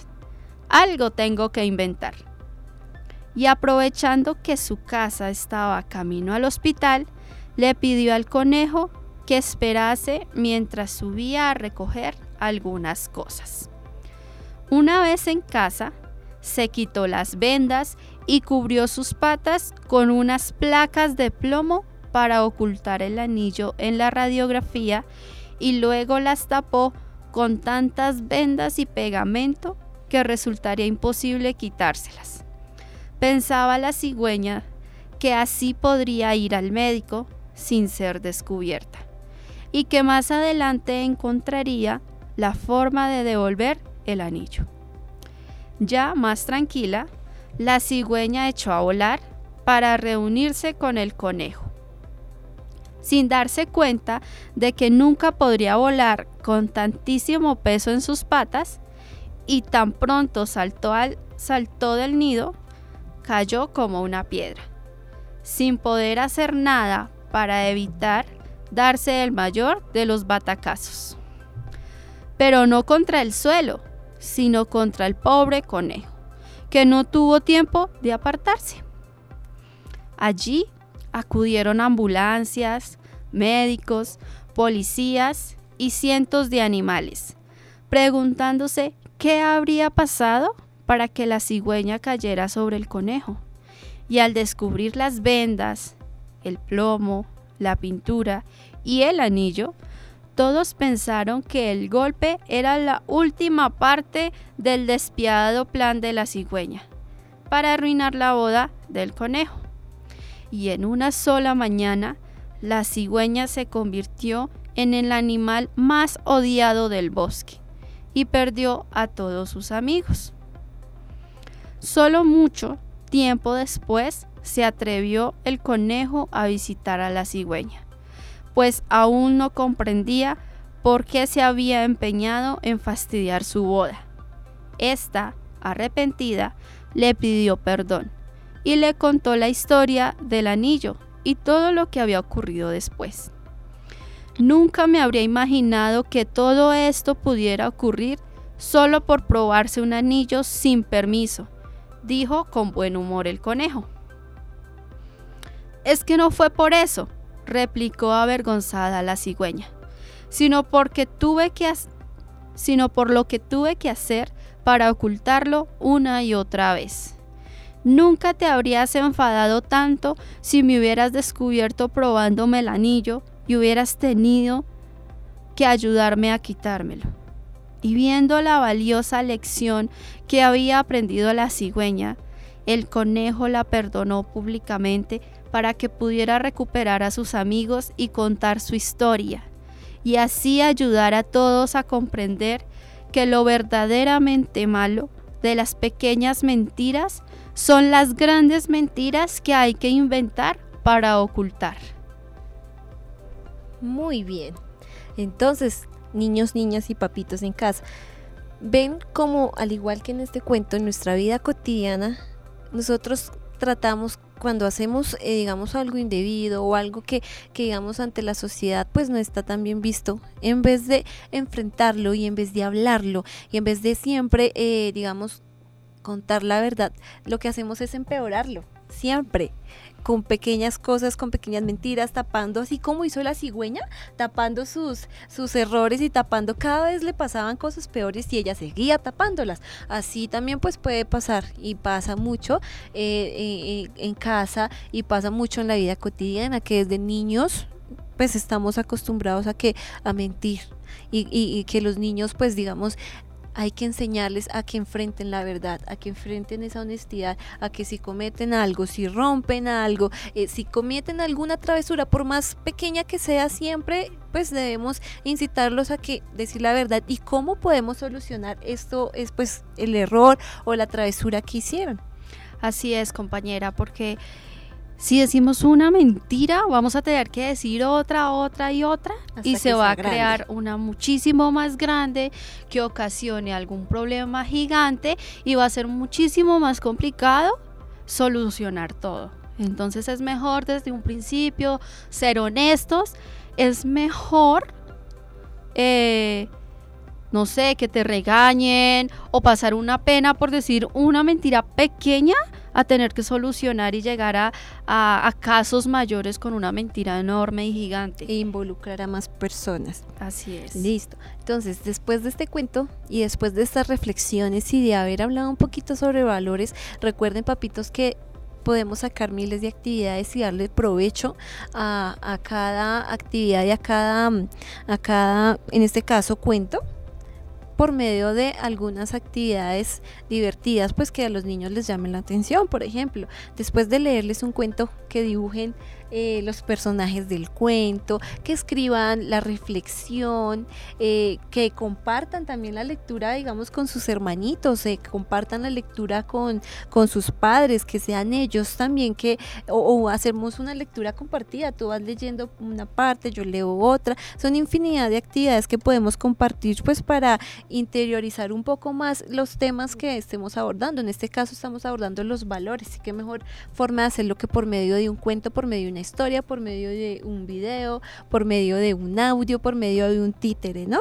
Algo tengo que inventar. Y aprovechando que su casa estaba camino al hospital, le pidió al conejo que esperase mientras subía a recoger algunas cosas. Una vez en casa, se quitó las vendas y cubrió sus patas con unas placas de plomo para ocultar el anillo en la radiografía y luego las tapó con tantas vendas y pegamento que resultaría imposible quitárselas. Pensaba la cigüeña que así podría ir al médico sin ser descubierta y que más adelante encontraría la forma de devolver el anillo. Ya más tranquila, la cigüeña echó a volar para reunirse con el conejo sin darse cuenta de que nunca podría volar con tantísimo peso en sus patas, y tan pronto saltó, al, saltó del nido, cayó como una piedra, sin poder hacer nada para evitar darse el mayor de los batacazos. Pero no contra el suelo, sino contra el pobre conejo, que no tuvo tiempo de apartarse. Allí acudieron ambulancias, médicos, policías y cientos de animales, preguntándose qué habría pasado para que la cigüeña cayera sobre el conejo. Y al descubrir las vendas, el plomo, la pintura y el anillo, todos pensaron que el golpe era la última parte del despiadado plan de la cigüeña para arruinar la boda del conejo. Y en una sola mañana, la cigüeña se convirtió en el animal más odiado del bosque y perdió a todos sus amigos. Solo mucho tiempo después se atrevió el conejo a visitar a la cigüeña, pues aún no comprendía por qué se había empeñado en fastidiar su boda. Esta, arrepentida, le pidió perdón y le contó la historia del anillo y todo lo que había ocurrido después. Nunca me habría imaginado que todo esto pudiera ocurrir solo por probarse un anillo sin permiso, dijo con buen humor el conejo. Es que no fue por eso, replicó avergonzada la cigüeña, sino porque tuve que sino por lo que tuve que hacer para ocultarlo una y otra vez. Nunca te habrías enfadado tanto si me hubieras descubierto probándome el anillo y hubieras tenido que ayudarme a quitármelo. Y viendo la valiosa lección que había aprendido la cigüeña, el conejo la perdonó públicamente para que pudiera recuperar a sus amigos y contar su historia, y así ayudar a todos a comprender que lo verdaderamente malo de las pequeñas mentiras son las grandes mentiras que hay que inventar para ocultar. Muy bien. Entonces, niños, niñas y papitos en casa, ven como, al igual que en este cuento, en nuestra vida cotidiana, nosotros tratamos cuando hacemos, eh, digamos, algo indebido o algo que, que, digamos, ante la sociedad, pues no está tan bien visto, en vez de enfrentarlo y en vez de hablarlo y en vez de siempre, eh, digamos, contar la verdad, lo que hacemos es empeorarlo, siempre con pequeñas cosas, con pequeñas mentiras, tapando así como hizo la cigüeña, tapando sus, sus errores y tapando cada vez le pasaban cosas peores y ella seguía tapándolas. Así también pues puede pasar y pasa mucho eh, eh, en casa y pasa mucho en la vida cotidiana que desde niños pues estamos acostumbrados a que a mentir y, y, que los niños pues digamos hay que enseñarles a que enfrenten la verdad, a que enfrenten esa honestidad, a que si cometen algo, si rompen algo, eh, si cometen alguna travesura, por más pequeña que sea, siempre pues debemos incitarlos a que decir la verdad y cómo podemos solucionar esto es pues el error o la travesura que hicieron. Así es, compañera, porque si decimos una mentira, vamos a tener que decir otra, otra y otra y se va a crear una muchísimo más grande que ocasione algún problema gigante y va a ser muchísimo más complicado solucionar todo. Entonces es mejor desde un principio ser honestos, es mejor, eh, no sé, que te regañen o pasar una pena por decir una mentira pequeña a tener que solucionar y llegar a, casos mayores con una mentira enorme y gigante. E involucrar a más personas. Así es. Listo. Entonces, después de este cuento y después de estas reflexiones y de haber hablado un poquito sobre valores, recuerden, papitos, que podemos sacar miles de actividades y darle provecho a, a, cada actividad y a cada, a cada, en este caso, cuento por medio de algunas actividades divertidas, pues que a los niños les llamen la atención. Por ejemplo, después de leerles un cuento, que dibujen eh, los personajes del cuento, que escriban la reflexión, eh, que compartan también la lectura, digamos, con sus hermanitos, que compartan la lectura con, con sus padres, que sean ellos también que, o, hacemos una lectura compartida, tú vas leyendo una parte, yo leo otra, son infinidad de actividades que podemos compartir pues para interiorizar un poco más los temas que estemos abordando. En este caso estamos abordando los valores y qué mejor forma de hacerlo que por medio de un cuento, por medio de una historia, por medio de un video, por medio de un audio, por medio de un títere, ¿no?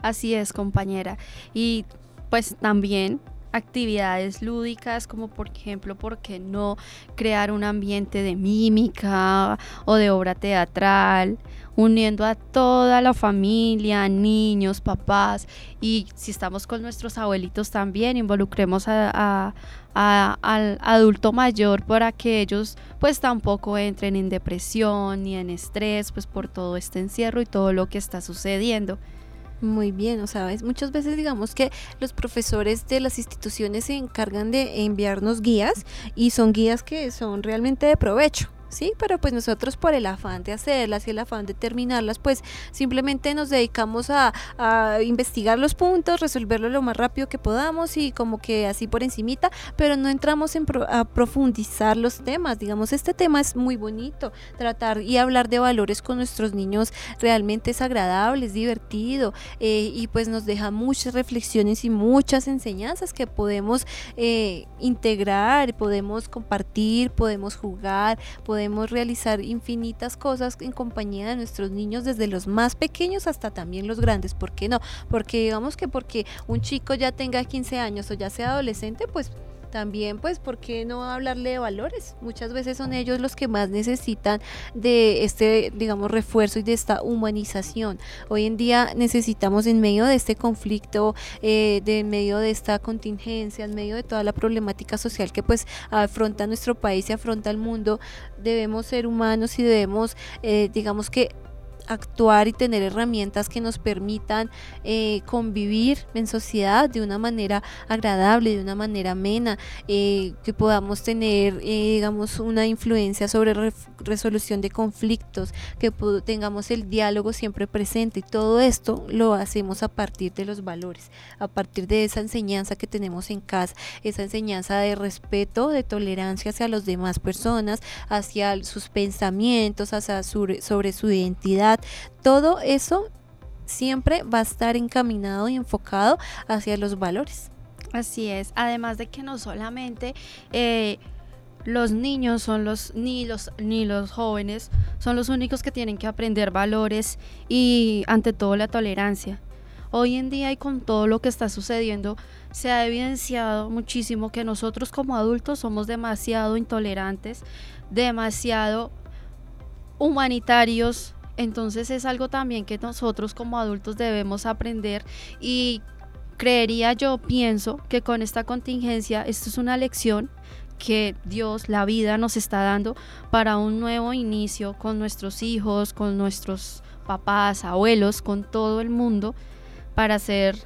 Así es, compañera. Y pues también actividades lúdicas como por ejemplo, ¿por qué no crear un ambiente de mímica o de obra teatral? Uniendo a toda la familia, niños, papás y si estamos con nuestros abuelitos también, involucremos a, al adulto mayor para que ellos pues tampoco entren en depresión ni en estrés pues por todo este encierro y todo lo que está sucediendo. Muy bien, o sabes, muchas veces digamos que los profesores de las instituciones se encargan de enviarnos guías y son guías que son realmente de provecho. ¿Sí? Pero pues nosotros por el afán de hacerlas y el afán de terminarlas, pues simplemente nos dedicamos a, investigar los puntos, resolverlo lo más rápido que podamos y como que así por encimita, pero no entramos en a profundizar los temas. Digamos, este tema es muy bonito, tratar y hablar de valores con nuestros niños realmente es agradable, es divertido eh, y pues nos deja muchas reflexiones y muchas enseñanzas que podemos eh, integrar, podemos compartir, podemos jugar, podemos podemos realizar infinitas cosas en compañía de nuestros niños, desde los más pequeños hasta también los grandes. ¿Por qué no? Porque digamos que porque un chico ya tenga 15 años o ya sea adolescente, pues también pues por qué no hablarle de valores muchas veces son ellos los que más necesitan de este digamos refuerzo y de esta humanización. Hoy en día necesitamos en medio de este conflicto eh, de en medio de esta contingencia en medio de toda la problemática social que pues afronta nuestro país y afronta el mundo debemos ser humanos y debemos eh, digamos que actuar y tener herramientas que nos permitan eh, convivir en sociedad de una manera agradable, de una manera amena, eh, que podamos tener, eh, digamos, una influencia sobre resolución de conflictos, que tengamos el diálogo siempre presente. Y todo esto lo hacemos a partir de los valores, a partir de esa enseñanza que tenemos en casa, esa enseñanza de respeto, de tolerancia hacia las demás personas, hacia sus pensamientos, hacia sobre su identidad todo eso siempre va a estar encaminado y enfocado hacia los valores. Así es, además de que no solamente eh, los niños son los ni los ni los jóvenes son los únicos que tienen que aprender valores y ante todo la tolerancia. Hoy en día y con todo lo que está sucediendo se ha evidenciado muchísimo que nosotros como adultos somos demasiado intolerantes, demasiado humanitarios, entonces es algo también que nosotros como adultos debemos aprender y creería yo, pienso que con esta contingencia esto es una lección que Dios, la vida nos está dando para un nuevo inicio con nuestros hijos, con nuestros papás, abuelos, con todo el mundo, para ser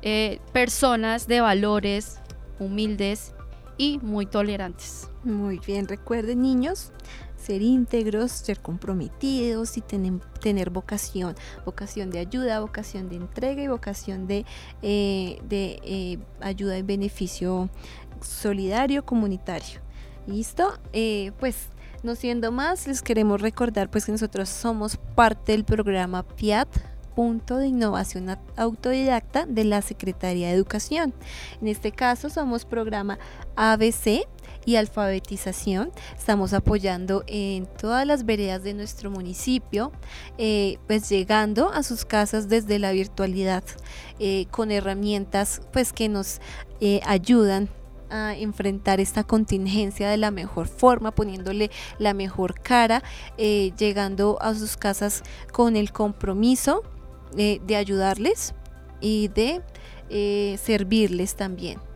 eh, personas de valores humildes y muy tolerantes. Muy bien, recuerden niños, ser íntegros, ser comprometidos y tener, vocación, vocación de ayuda, vocación de entrega y vocación de, eh, de eh, ayuda y beneficio solidario comunitario. ¿Listo? Eh, pues no siendo más, les queremos recordar pues que nosotros somos parte del programa PIAT punto de innovación autodidacta de la Secretaría de Educación. En este caso somos programa ABC y alfabetización. Estamos apoyando en todas las veredas de nuestro municipio, eh, pues llegando a sus casas desde la virtualidad eh, con herramientas pues que nos eh, ayudan a enfrentar esta contingencia de la mejor forma, poniéndole la mejor cara, llegando a sus casas con el compromiso de ayudarles y de servirles también.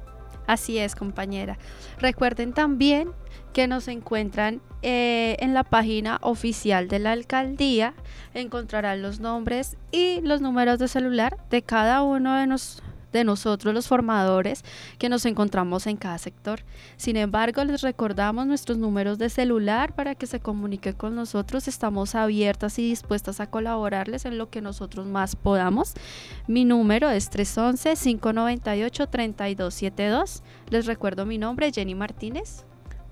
Así es, compañera. Recuerden también que nos encuentran eh, en la página oficial de la alcaldía. Encontrarán los nombres y los números de celular de cada uno de, nosotros de nosotros los formadores que nos encontramos en cada sector. Sin embargo, les recordamos nuestros números de celular para que se comuniquen con nosotros. Estamos abiertas y dispuestas a colaborarles en lo que nosotros más podamos. Mi número es 311-598-3272. Les recuerdo mi nombre, Jenny Martínez.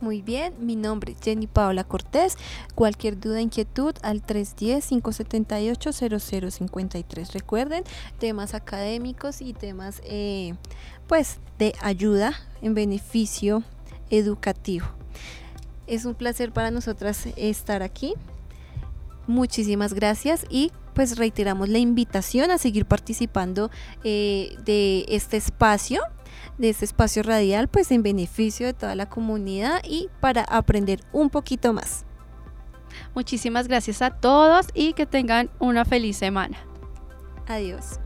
Muy bien, mi nombre es Jenny Paola Cortés. Cualquier duda, inquietud al 310-578-0053. Recuerden, temas académicos y temas eh, pues de ayuda en beneficio educativo. Es un placer para nosotras estar aquí. Muchísimas gracias y pues reiteramos la invitación a seguir participando eh, de este espacio de este espacio radial, pues en beneficio de toda la comunidad y para aprender un poquito más. Muchísimas gracias a todos y que tengan una feliz semana. Adiós.